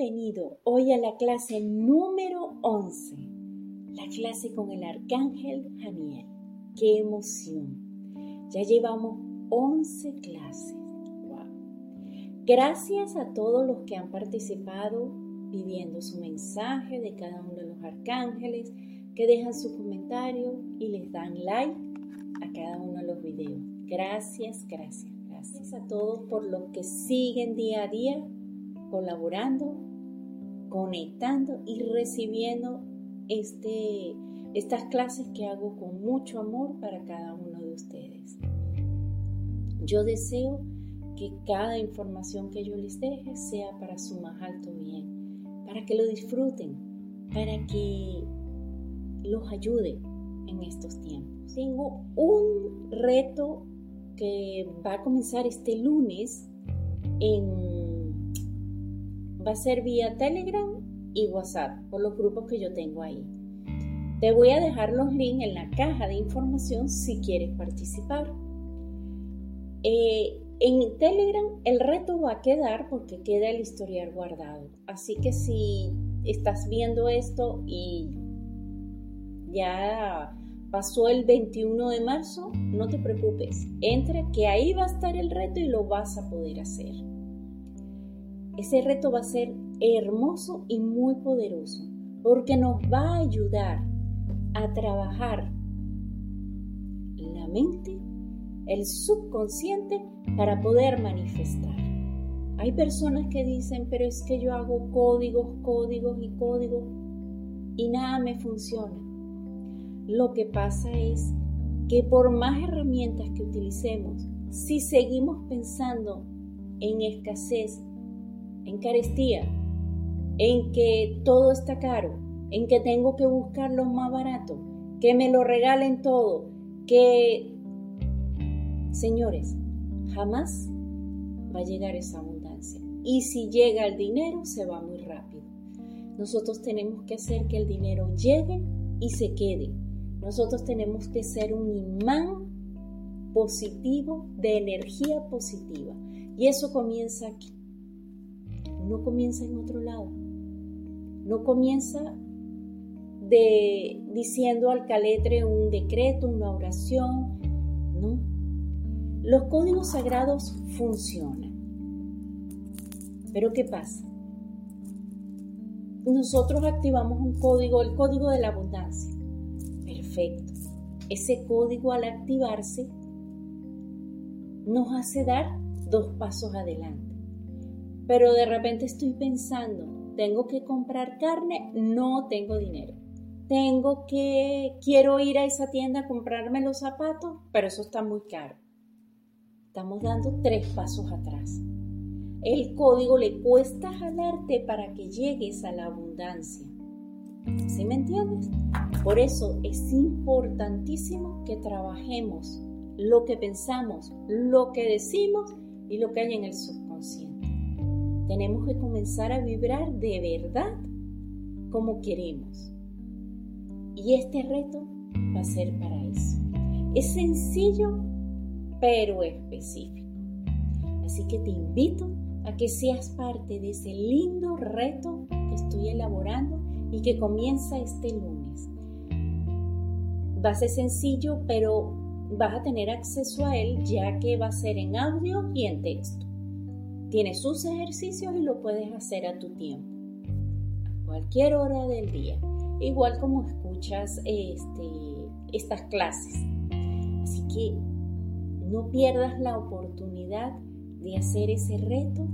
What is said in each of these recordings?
bienvenido hoy a la clase número 11, la clase con el arcángel Janiel. ¡Qué emoción! Ya llevamos 11 clases. Gracias a todos los que han participado pidiendo su mensaje de cada uno de los arcángeles, que dejan su comentario y les dan like a cada uno de los videos. Gracias, gracias, gracias a todos por los que siguen día a día colaborando, conectando y recibiendo este, estas clases que hago con mucho amor para cada uno de ustedes. Yo deseo que cada información que yo les deje sea para su más alto bien, para que lo disfruten, para que los ayude en estos tiempos. Tengo un reto que va a comenzar este lunes en va a ser vía Telegram y WhatsApp por los grupos que yo tengo ahí. Te voy a dejar los links en la caja de información si quieres participar. Eh, en Telegram el reto va a quedar porque queda el historial guardado. Así que si estás viendo esto y ya pasó el 21 de marzo, no te preocupes. Entra que ahí va a estar el reto y lo vas a poder hacer. Ese reto va a ser hermoso y muy poderoso porque nos va a ayudar a trabajar la mente, el subconsciente para poder manifestar. Hay personas que dicen, pero es que yo hago códigos, códigos y códigos y nada me funciona. Lo que pasa es que por más herramientas que utilicemos, si seguimos pensando en escasez, en carestía, en que todo está caro, en que tengo que buscar lo más barato, que me lo regalen todo, que... Señores, jamás va a llegar esa abundancia. Y si llega el dinero, se va muy rápido. Nosotros tenemos que hacer que el dinero llegue y se quede. Nosotros tenemos que ser un imán positivo de energía positiva. Y eso comienza aquí no comienza en otro lado. No comienza de diciendo al caletre un decreto, una oración, no. Los códigos sagrados funcionan. Pero ¿qué pasa? Nosotros activamos un código, el código de la abundancia. Perfecto. Ese código al activarse nos hace dar dos pasos adelante pero de repente estoy pensando, tengo que comprar carne, no tengo dinero. Tengo que, quiero ir a esa tienda a comprarme los zapatos, pero eso está muy caro. Estamos dando tres pasos atrás. El código le cuesta jalarte para que llegues a la abundancia. ¿Sí me entiendes? Por eso es importantísimo que trabajemos lo que pensamos, lo que decimos y lo que hay en el subconsciente. Tenemos que comenzar a vibrar de verdad como queremos. Y este reto va a ser para eso. Es sencillo, pero específico. Así que te invito a que seas parte de ese lindo reto que estoy elaborando y que comienza este lunes. Va a ser sencillo, pero vas a tener acceso a él ya que va a ser en audio y en texto. Tienes sus ejercicios y lo puedes hacer a tu tiempo, a cualquier hora del día, igual como escuchas este, estas clases. Así que no pierdas la oportunidad de hacer ese reto,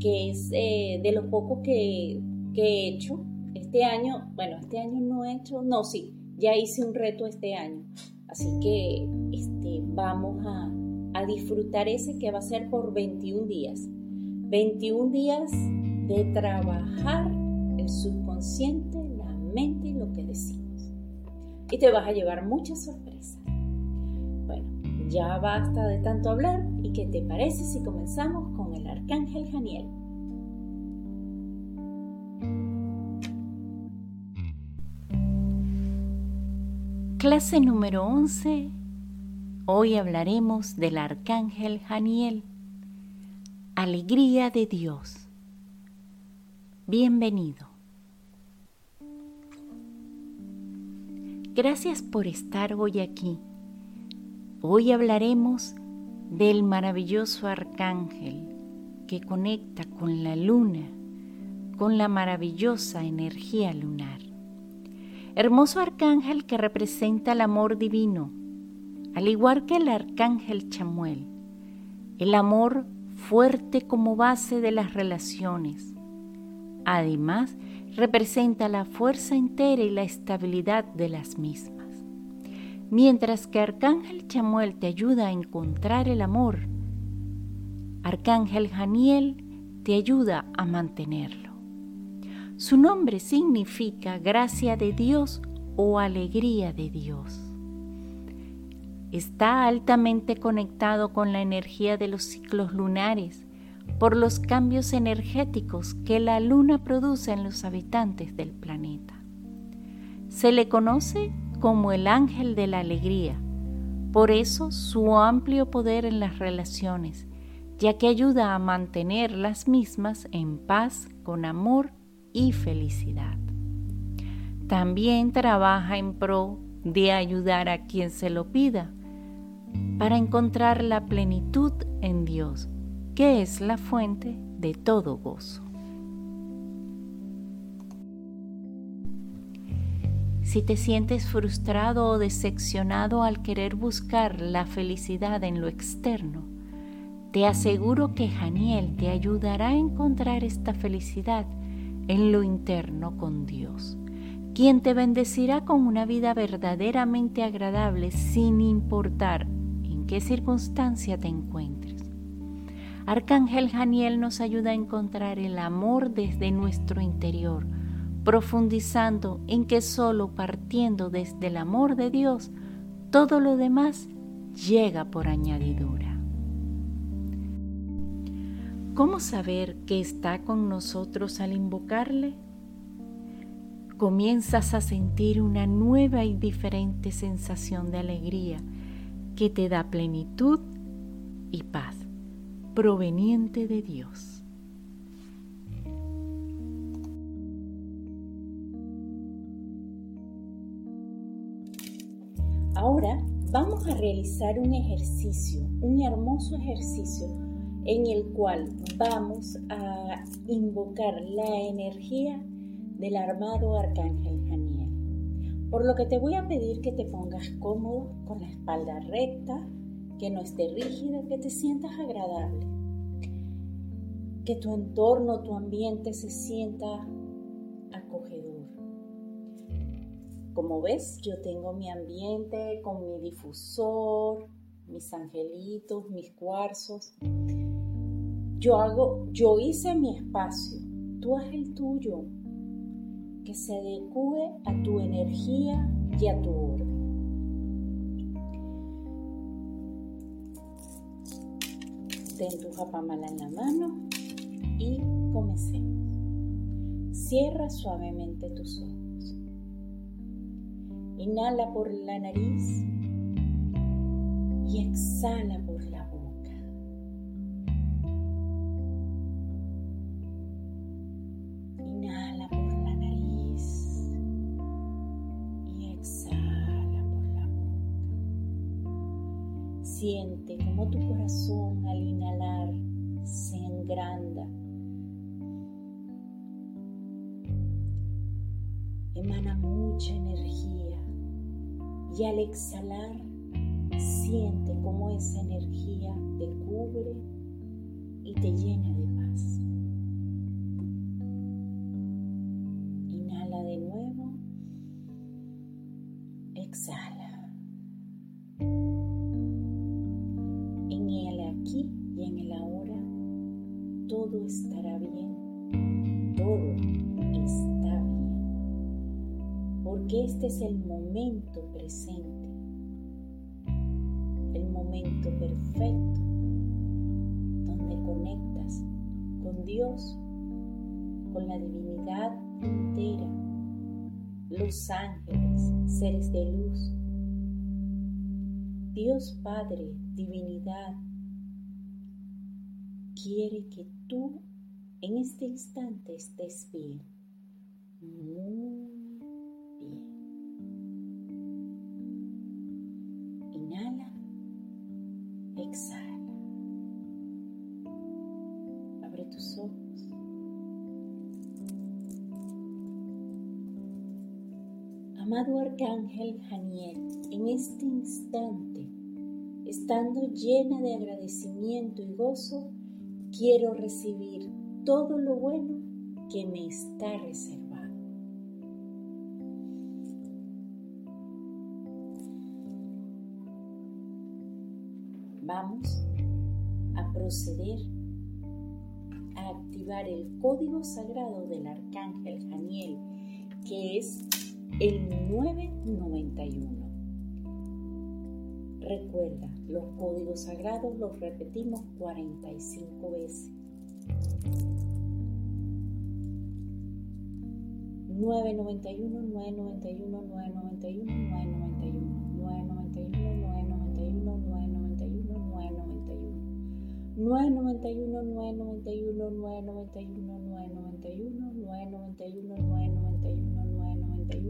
que es eh, de los pocos que, he hecho. Este año, bueno, este año no he hecho, no, sí, ya hice un reto este año. Así que este, vamos a, a disfrutar ese que va a ser por 21 días. 21 días de trabajar el subconsciente, la mente y lo que decimos. Y te vas a llevar muchas sorpresas. Bueno, ya basta de tanto hablar y qué te parece si comenzamos con el arcángel Janiel. Clase número 11. Hoy hablaremos del arcángel Janiel alegría de Dios. Bienvenido. Gracias por estar hoy aquí. Hoy hablaremos del maravilloso arcángel que conecta con la luna, con la maravillosa energía lunar. Hermoso arcángel que representa el amor divino, al igual que el arcángel Chamuel, el amor fuerte como base de las relaciones. Además, representa la fuerza entera y la estabilidad de las mismas. Mientras que Arcángel Chamuel te ayuda a encontrar el amor, Arcángel Janiel te ayuda a mantenerlo. Su nombre significa gracia de Dios o alegría de Dios. Está altamente conectado con la energía de los ciclos lunares por los cambios energéticos que la luna produce en los habitantes del planeta. Se le conoce como el ángel de la alegría, por eso su amplio poder en las relaciones, ya que ayuda a mantener las mismas en paz, con amor y felicidad. También trabaja en pro de ayudar a quien se lo pida para encontrar la plenitud en Dios, que es la fuente de todo gozo. Si te sientes frustrado o decepcionado al querer buscar la felicidad en lo externo, te aseguro que Janiel te ayudará a encontrar esta felicidad en lo interno con Dios, quien te bendecirá con una vida verdaderamente agradable sin importar qué circunstancia te encuentres. Arcángel Janiel nos ayuda a encontrar el amor desde nuestro interior, profundizando en que solo partiendo desde el amor de Dios, todo lo demás llega por añadidura. ¿Cómo saber que está con nosotros al invocarle? Comienzas a sentir una nueva y diferente sensación de alegría que te da plenitud y paz proveniente de Dios. Ahora vamos a realizar un ejercicio, un hermoso ejercicio en el cual vamos a invocar la energía del armado arcángel Janiel. Por lo que te voy a pedir que te pongas cómodo, con la espalda recta, que no esté rígida, que te sientas agradable. Que tu entorno, tu ambiente se sienta acogedor. Como ves, yo tengo mi ambiente con mi difusor, mis angelitos, mis cuarzos. Yo hago, yo hice mi espacio, tú haz el tuyo, que se adecue a tu energía y a tu orden. Ten tu japamala en la mano y comencemos. Cierra suavemente tus ojos. Inhala por la nariz y exhala por mucha energía y al exhalar siente como esa energía te cubre y te llena de paz. Inhala de nuevo. Exhala. todo estará bien, este es el momento presente, el momento perfecto donde conectas con Dios, con la divinidad entera, los ángeles, seres de luz. Dios Padre, divinidad, quiere que tú en este instante estés bien, Janiel en este instante, estando llena de agradecimiento y gozo, quiero recibir todo lo bueno que me está reservado. Vamos a proceder a activar el código sagrado del arcángel Janiel, que es el 991. Recuerda, los códigos sagrados los repetimos 45 veces. 991, 991, 991, 991, 991, 991, 991, 991. 991, 991, 991, 991, 991, 991.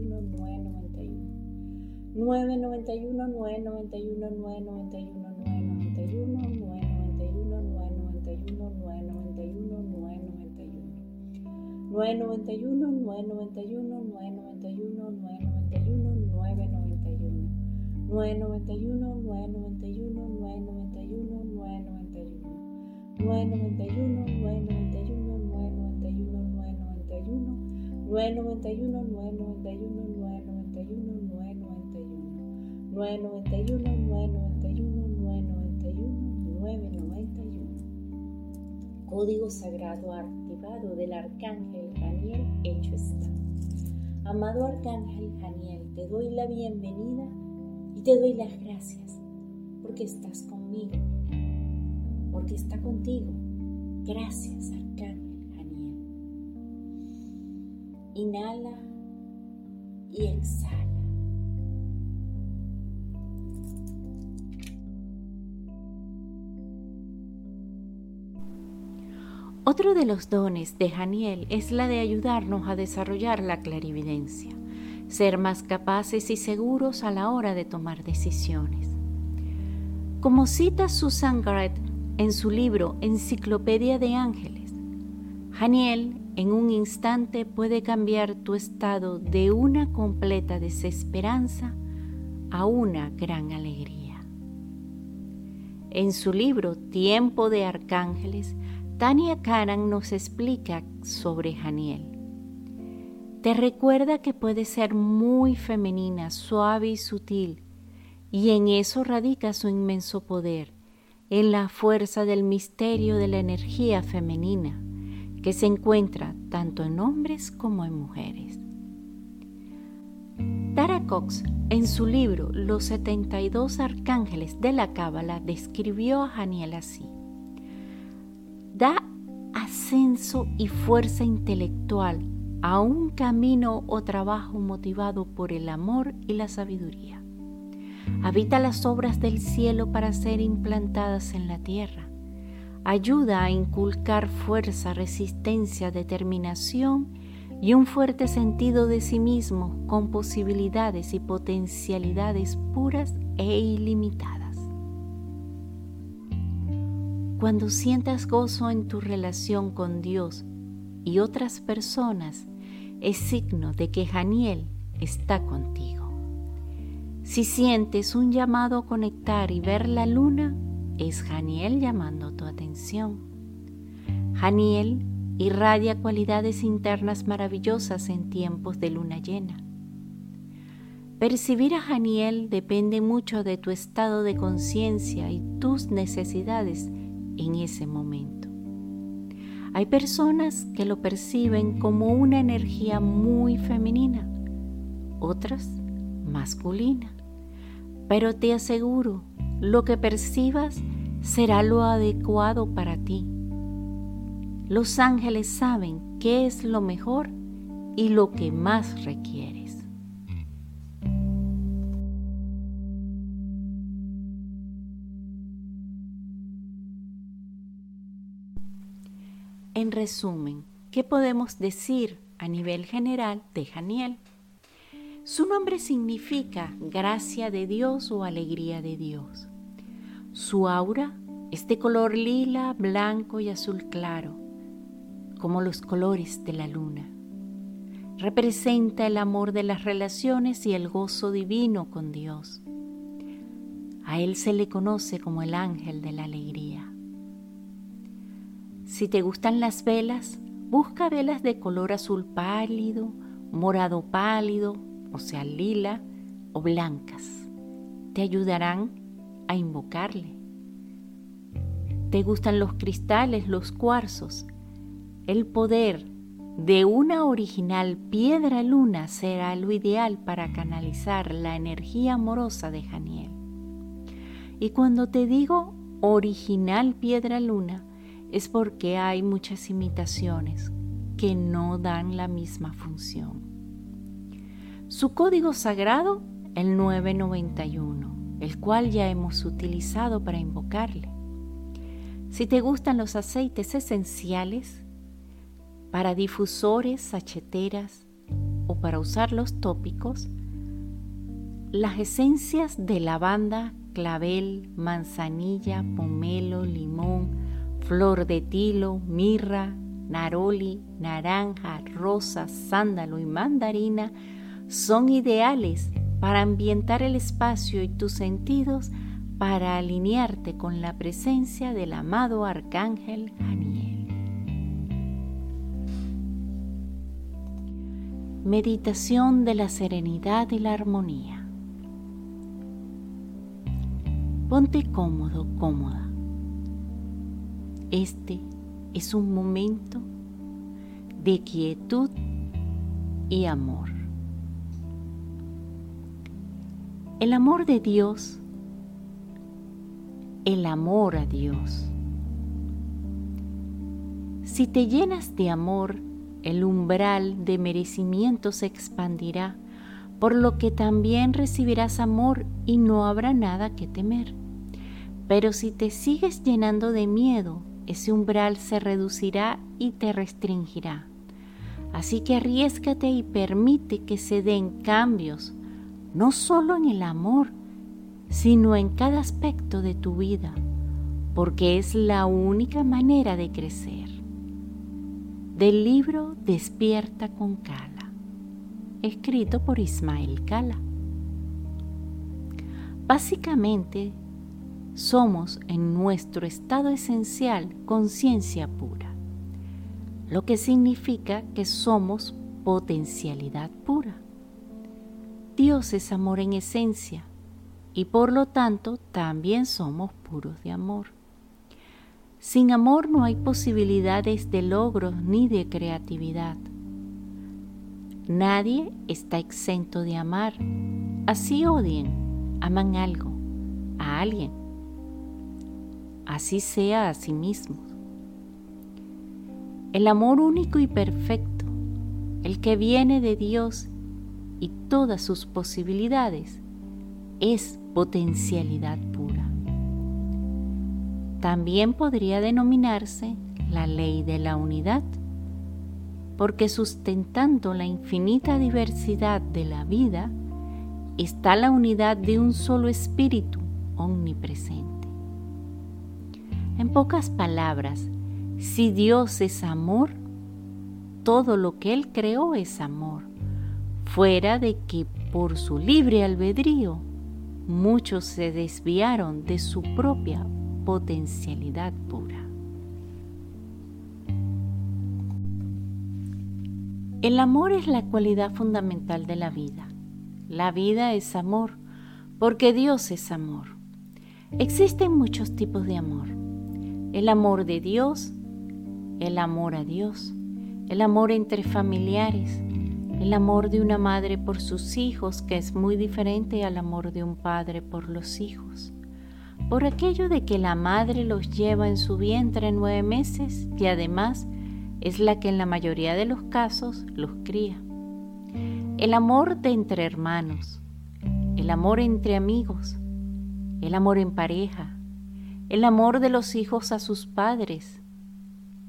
991 991 991 991 991 991 991 991 991 991 991 991. 991, 991, 991, 991. 991, 991, 991, 991. Código sagrado activado del arcángel Daniel hecho está. Amado arcángel Daniel, te doy la bienvenida y te doy las gracias porque estás conmigo, porque está contigo. Gracias, Inhala y exhala. Otro de los dones de Janiel es la de ayudarnos a desarrollar la clarividencia, ser más capaces y seguros a la hora de tomar decisiones. Como cita Susan Garrett en su libro Enciclopedia de Ángeles, Janiel en un instante puede cambiar tu estado de una completa desesperanza a una gran alegría. En su libro Tiempo de Arcángeles, Tania Karan nos explica sobre Janiel. Te recuerda que puede ser muy femenina, suave y sutil, y en eso radica su inmenso poder, en la fuerza del misterio de la energía femenina, que se encuentra tanto en hombres como en mujeres. Tara Cox, en su libro Los 72 Arcángeles de la Cábala, describió a Janiel así da ascenso y fuerza intelectual a un camino o trabajo motivado por el amor y la sabiduría. Habita las obras del cielo para ser implantadas en la tierra. Ayuda a inculcar fuerza, resistencia, determinación y un fuerte sentido de sí mismo con posibilidades y potencialidades puras e ilimitadas. Cuando sientas gozo en tu relación con Dios y otras personas, es signo de que Janiel está contigo. Si sientes un llamado a conectar y ver la luna, es Janiel llamando tu atención. Janiel irradia cualidades internas maravillosas en tiempos de luna llena. Percibir a Janiel depende mucho de tu estado de conciencia y tus necesidades en ese momento. Hay personas que lo perciben como una energía muy femenina, otras masculina, pero te aseguro, lo que percibas será lo adecuado para ti. Los ángeles saben qué es lo mejor y lo que más requieres. En resumen, ¿qué podemos decir a nivel general de Janiel? Su nombre significa gracia de Dios o alegría de Dios. Su aura es de color lila, blanco y azul claro, como los colores de la luna. Representa el amor de las relaciones y el gozo divino con Dios. A él se le conoce como el ángel de la alegría. Si te gustan las velas, busca velas de color azul pálido, morado pálido, o sea, lila o blancas. Te ayudarán a invocarle. ¿Te gustan los cristales, los cuarzos? El poder de una original piedra luna será lo ideal para canalizar la energía amorosa de Janiel. Y cuando te digo original piedra luna, es porque hay muchas imitaciones que no dan la misma función. Su código sagrado, el 991, el cual ya hemos utilizado para invocarle. Si te gustan los aceites esenciales, para difusores, sacheteras o para usar los tópicos, las esencias de lavanda, clavel, manzanilla, pomelo, limón, flor de tilo, mirra, naroli, naranja, rosa, sándalo y mandarina son ideales para ambientar el espacio y tus sentidos para alinearte con la presencia del amado arcángel Janiel. Meditación de la serenidad y la armonía. Ponte cómodo, cómoda. Este es un momento de quietud y amor. El amor de Dios, el amor a Dios. Si te llenas de amor, el umbral de merecimiento se expandirá, por lo que también recibirás amor y no habrá nada que temer. Pero si te sigues llenando de miedo, ese umbral se reducirá y te restringirá. Así que arriesgate y permite que se den cambios, no solo en el amor, sino en cada aspecto de tu vida, porque es la única manera de crecer. Del libro Despierta con Kala, escrito por Ismael Kala. Básicamente, somos en nuestro estado esencial conciencia pura, lo que significa que somos potencialidad pura. Dios es amor en esencia y por lo tanto también somos puros de amor. Sin amor no hay posibilidades de logros ni de creatividad. Nadie está exento de amar. Así odien, aman algo, a alguien así sea a sí mismos. El amor único y perfecto, el que viene de Dios y todas sus posibilidades, es potencialidad pura. También podría denominarse la ley de la unidad, porque sustentando la infinita diversidad de la vida está la unidad de un solo espíritu omnipresente. En pocas palabras, si Dios es amor, todo lo que Él creó es amor, fuera de que por su libre albedrío muchos se desviaron de su propia potencialidad pura. El amor es la cualidad fundamental de la vida. La vida es amor, porque Dios es amor. Existen muchos tipos de amor el amor de Dios, el amor a Dios, el amor entre familiares, el amor de una madre por sus hijos, que es muy diferente al amor de un padre por los hijos. Por aquello de que la madre los lleva en su vientre nueve meses y además es la que en la mayoría de los casos los cría. El amor de entre hermanos, el amor entre amigos, el amor en pareja, el amor de los hijos a sus padres,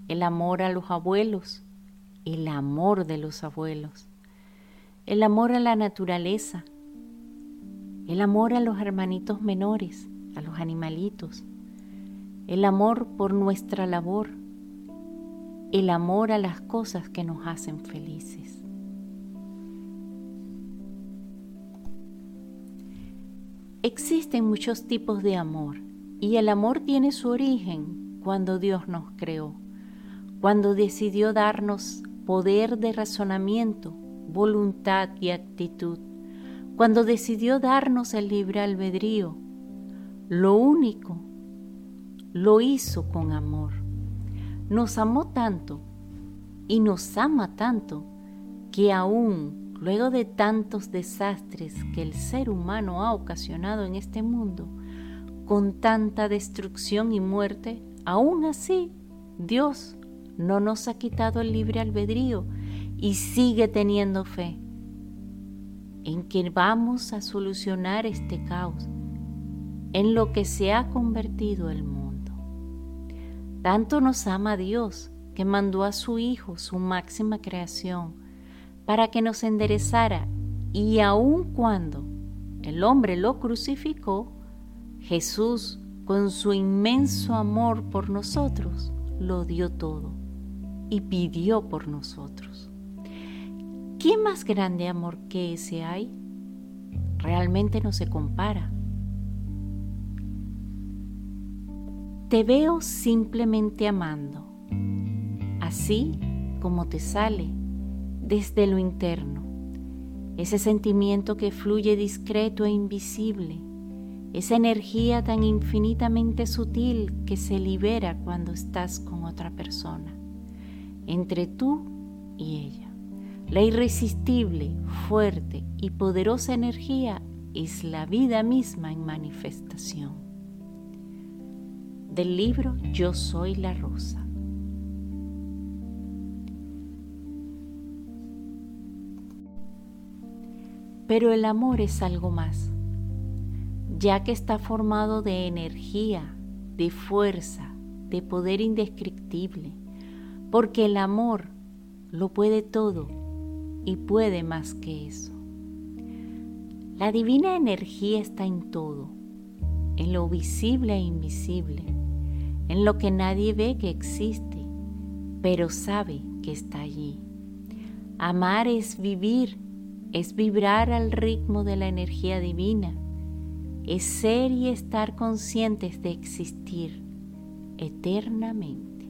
el amor a los abuelos, el amor de los abuelos, el amor a la naturaleza, el amor a los hermanitos menores, a los animalitos, el amor por nuestra labor, el amor a las cosas que nos hacen felices. Existen muchos tipos de amor y el amor tiene su origen cuando Dios nos creó, cuando decidió darnos poder de razonamiento, voluntad y actitud, cuando decidió darnos el libre albedrío. Lo único, lo hizo con amor. Nos amó tanto y nos ama tanto que aún luego de tantos desastres que el ser humano ha ocasionado en este mundo, con tanta destrucción y muerte, aún así Dios no nos ha quitado el libre albedrío y sigue teniendo fe en que vamos a solucionar este caos, en lo que se ha convertido el mundo. Tanto nos ama Dios que mandó a su Hijo, su máxima creación, para que nos enderezara y aun cuando el hombre lo crucificó, Jesús, con su inmenso amor por nosotros, lo dio todo y pidió por nosotros. ¿Qué más grande amor que ese hay? Realmente no se compara. Te veo simplemente amando, así como te sale desde lo interno, ese sentimiento que fluye discreto e invisible, esa energía tan infinitamente sutil que se libera cuando estás con otra persona, entre tú y ella. La irresistible, fuerte y poderosa energía es la vida misma en manifestación. Del libro Yo soy la rosa. Pero el amor es algo más, ya que está formado de energía, de fuerza, de poder indescriptible, porque el amor lo puede todo y puede más que eso. La divina energía está en todo, en lo visible e invisible, en lo que nadie ve que existe, pero sabe que está allí. Amar es vivir es vibrar al ritmo de la energía divina, es ser y estar conscientes de existir eternamente.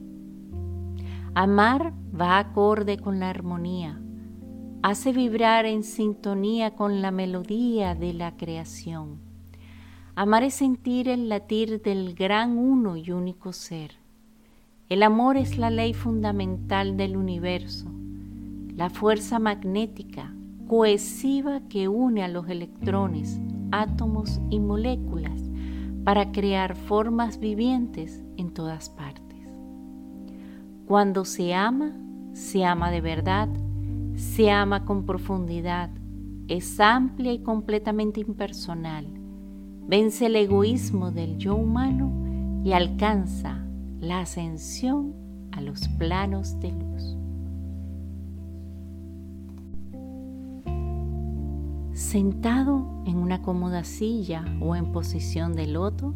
Amar va acorde con la armonía, hace vibrar en sintonía con la melodía de la creación. Amar es sentir el latir del gran uno y único ser. El amor es la ley fundamental del universo, la fuerza magnética, cohesiva que une a los electrones, átomos y moléculas para crear formas vivientes en todas partes. Cuando se ama, se ama de verdad, se ama con profundidad, es amplia y completamente impersonal, vence el egoísmo del yo humano y alcanza la ascensión a los planos de luz. Sentado en una cómoda silla o en posición de loto,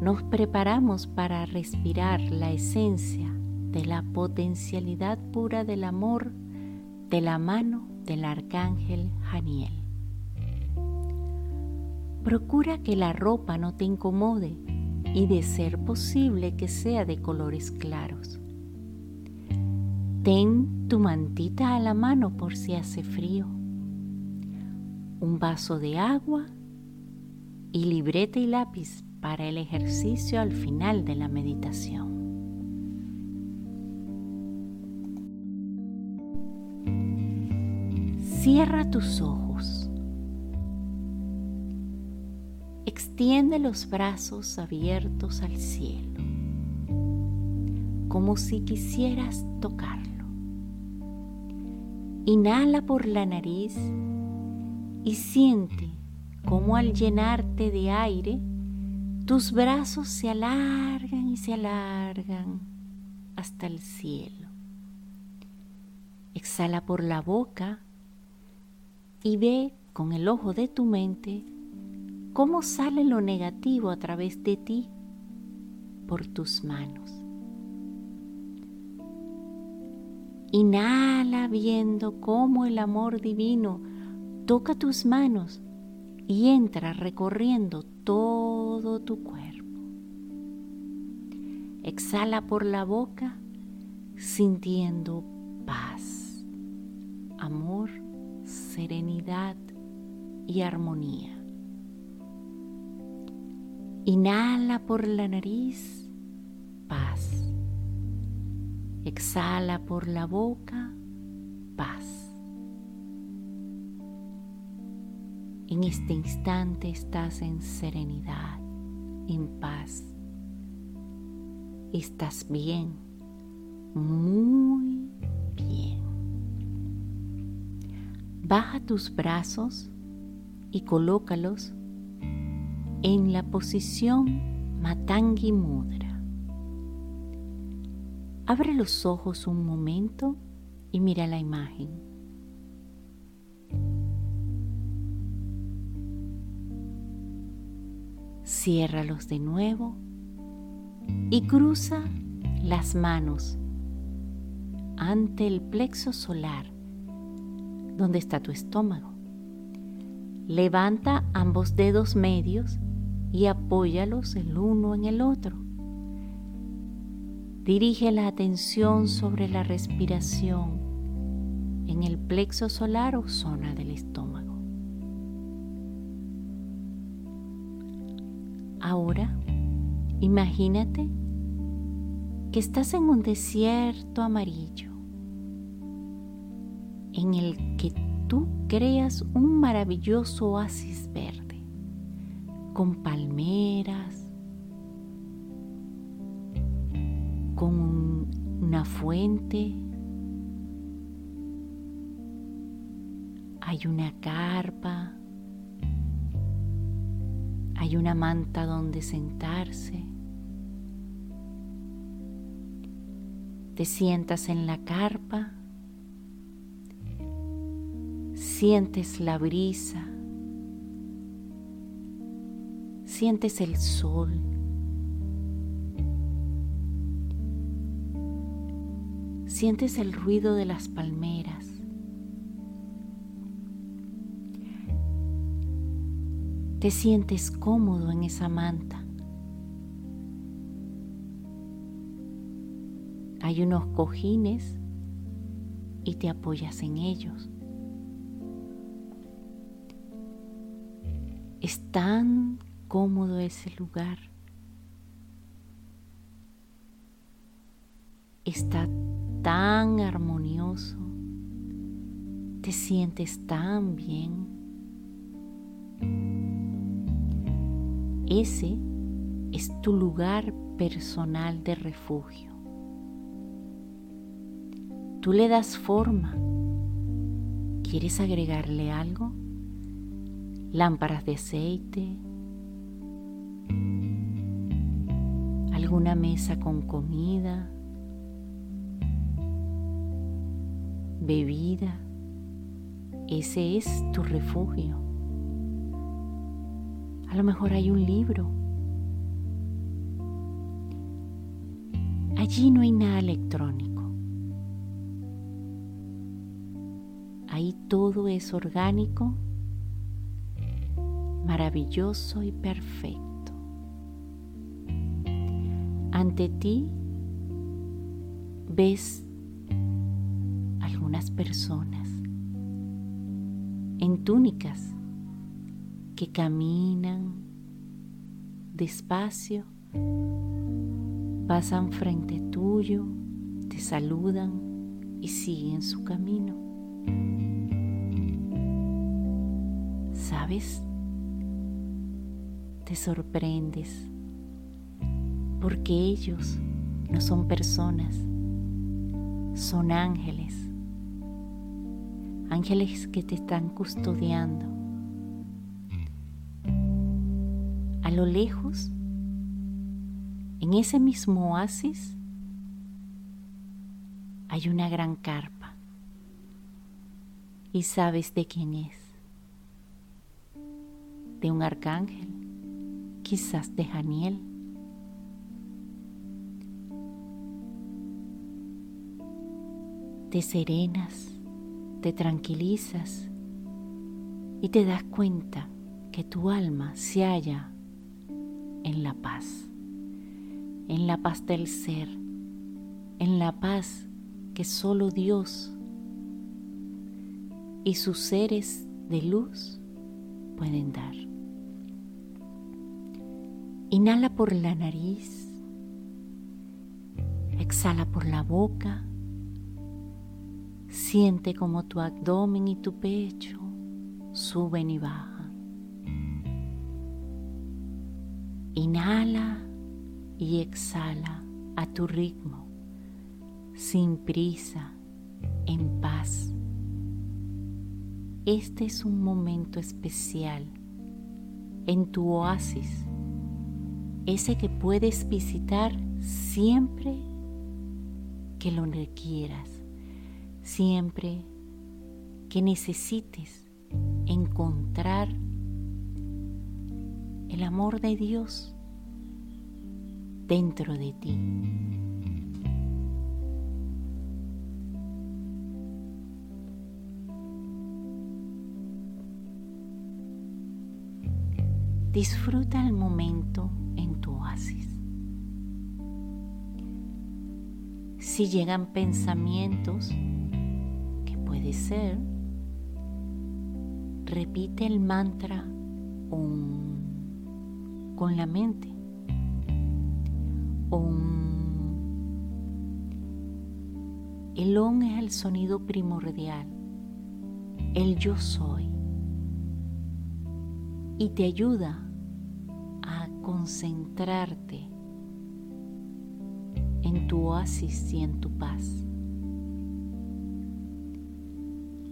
nos preparamos para respirar la esencia de la potencialidad pura del amor de la mano del arcángel Janiel. Procura que la ropa no te incomode y de ser posible que sea de colores claros. Ten tu mantita a la mano por si hace frío un vaso de agua y libreta y lápiz para el ejercicio al final de la meditación. Cierra tus ojos. Extiende los brazos abiertos al cielo, como si quisieras tocarlo. Inhala por la nariz y siente cómo al llenarte de aire, tus brazos se alargan y se alargan hasta el cielo. Exhala por la boca y ve con el ojo de tu mente cómo sale lo negativo a través de ti por tus manos. Inhala viendo cómo el amor divino toca tus manos y entra recorriendo todo tu cuerpo. Exhala por la boca sintiendo paz, amor, serenidad y armonía. Inhala por la nariz, paz. Exhala por la boca, paz. En este instante estás en serenidad, en paz. Estás bien, muy bien. Baja tus brazos y colócalos en la posición Matangi Mudra. Abre los ojos un momento y mira la imagen. Ciérralos de nuevo y cruza las manos ante el plexo solar donde está tu estómago. Levanta ambos dedos medios y apóyalos el uno en el otro. Dirige la atención sobre la respiración en el plexo solar o zona del estómago. Ahora, imagínate que estás en un desierto amarillo en el que tú creas un maravilloso oasis verde con palmeras, con una fuente, hay una carpa, hay una manta donde sentarse. Te sientas en la carpa, sientes la brisa, sientes el sol. Sientes el ruido de las palmeras. Te sientes cómodo en esa manta. Hay unos cojines y te apoyas en ellos. Están cómodo ese lugar. Está tan armonioso. Te sientes tan bien. Ese es tu lugar personal de refugio. Tú le das forma. ¿Quieres agregarle algo? Lámparas de aceite, alguna mesa con comida, bebida. Ese es tu refugio. A lo mejor hay un libro. Allí no hay nada electrónico. Ahí todo es orgánico, maravilloso y perfecto ante ti ves algunas personas en túnicas que caminan despacio, pasan frente tuyo, te saludan y siguen su camino. ¿Sabes? Te sorprendes porque ellos no son personas, son ángeles, ángeles que te están custodiando. A lo lejos, en ese mismo oasis, hay una gran carpa y sabes de quién es. De un arcángel, quizás de Janiel. Te serenas, te tranquilizas y te das cuenta que tu alma se halla en la paz, en la paz del ser, en la paz que solo Dios y sus seres de luz pueden dar. Inhala por la nariz, exhala por la boca, siente como tu abdomen y tu pecho suben y bajan. Inhala y exhala a tu ritmo, sin prisa, en paz. Este es un momento especial en tu oasis, ese que puedes visitar siempre que lo requieras, siempre que necesites encontrar el amor de Dios dentro de ti. Disfruta el momento Si llegan pensamientos, que puede ser, repite el mantra con la mente. El on es el sonido primordial, el yo soy, y te ayuda concentrarte en tu oasis y en tu paz.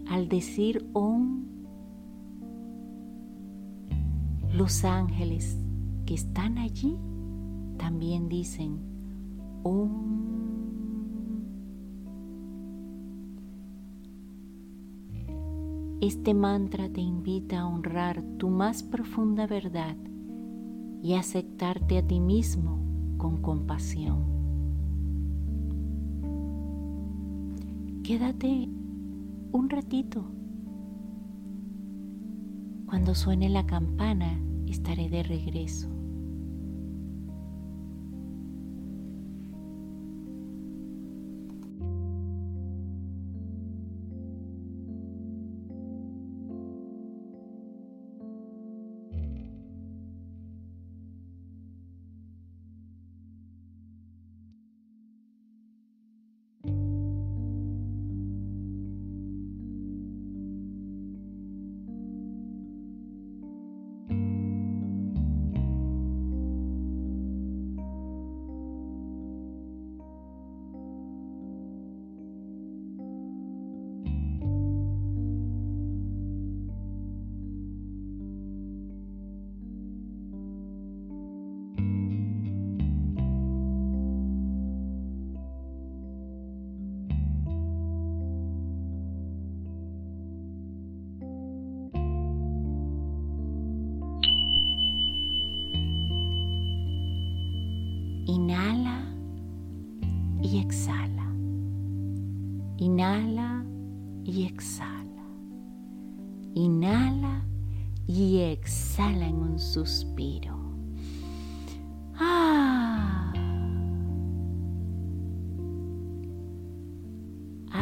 Al decir om, los ángeles que están allí también dicen Este mantra te invita a honrar tu más profunda verdad y aceptarte a ti mismo con compasión. Quédate un ratito. Cuando suene la campana estaré de regreso.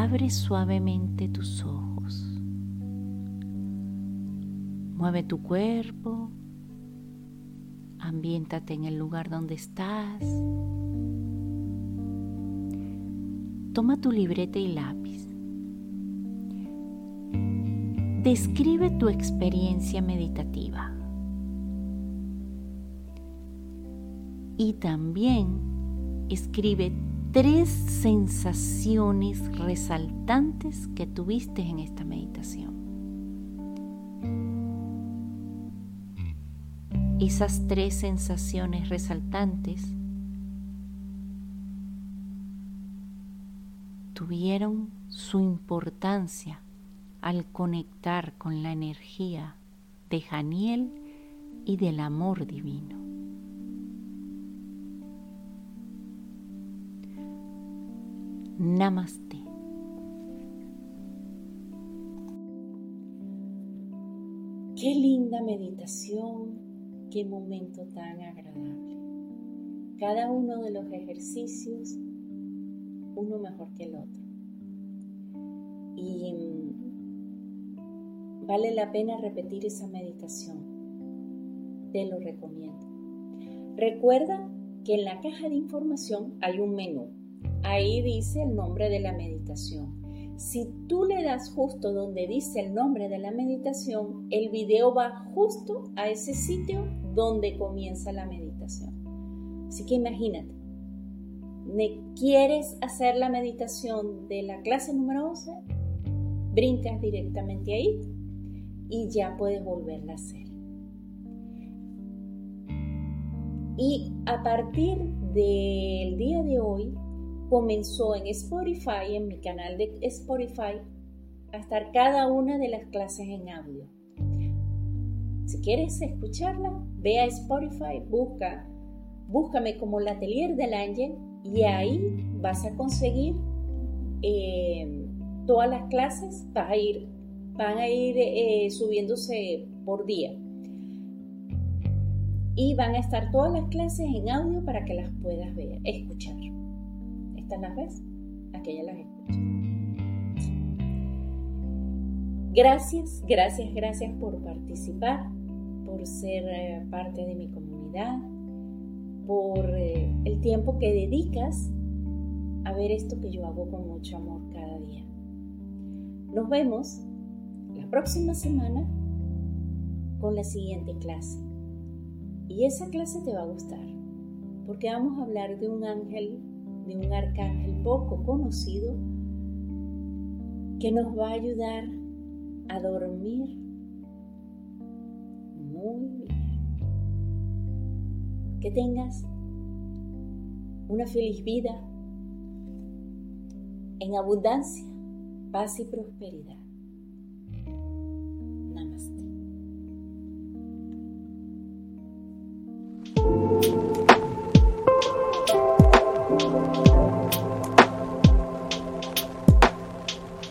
Abre suavemente tus ojos. Mueve tu cuerpo. Ambiéntate en el lugar donde estás. Toma tu libreta y lápiz. Describe tu experiencia meditativa. Y también escribe tres sensaciones resaltantes que tuviste en esta meditación. Esas tres sensaciones resaltantes tuvieron su importancia al conectar con la energía de Janiel y del amor divino. Namaste. Qué linda meditación, qué momento tan agradable. Cada uno de los ejercicios, uno mejor que el otro. Y mm, vale la pena repetir esa meditación. Te lo recomiendo. Recuerda que en la caja de información hay un menú. Ahí dice el nombre de la meditación si tú le das justo donde dice el nombre de la meditación, el video va justo a ese sitio donde comienza la meditación. Así que imagínate, ¿quieres hacer la meditación de la clase número 11? Brincas directamente ahí y ya puedes volverla a hacer. Y a partir del día de hoy, comenzó en Spotify, en mi canal de Spotify, a estar cada una de las clases en audio. Si quieres escucharla, ve a Spotify, busca, búscame como la Atelier del Ángel y ahí vas a conseguir eh, todas las clases, a ir, van a ir eh, subiéndose por día. Y van a estar todas las clases en audio para que las puedas ver, escuchar estas las ves, aquellas las escuchas. Gracias, gracias, gracias por participar, por ser eh, parte de mi comunidad, por eh, el tiempo que dedicas a ver esto que yo hago con mucho amor cada día. Nos vemos la próxima semana con la siguiente clase. Y esa clase te va a gustar, porque vamos a hablar de un ángel de un arcángel poco conocido que nos va a ayudar a dormir muy bien. Que tengas una feliz vida en abundancia, paz y prosperidad.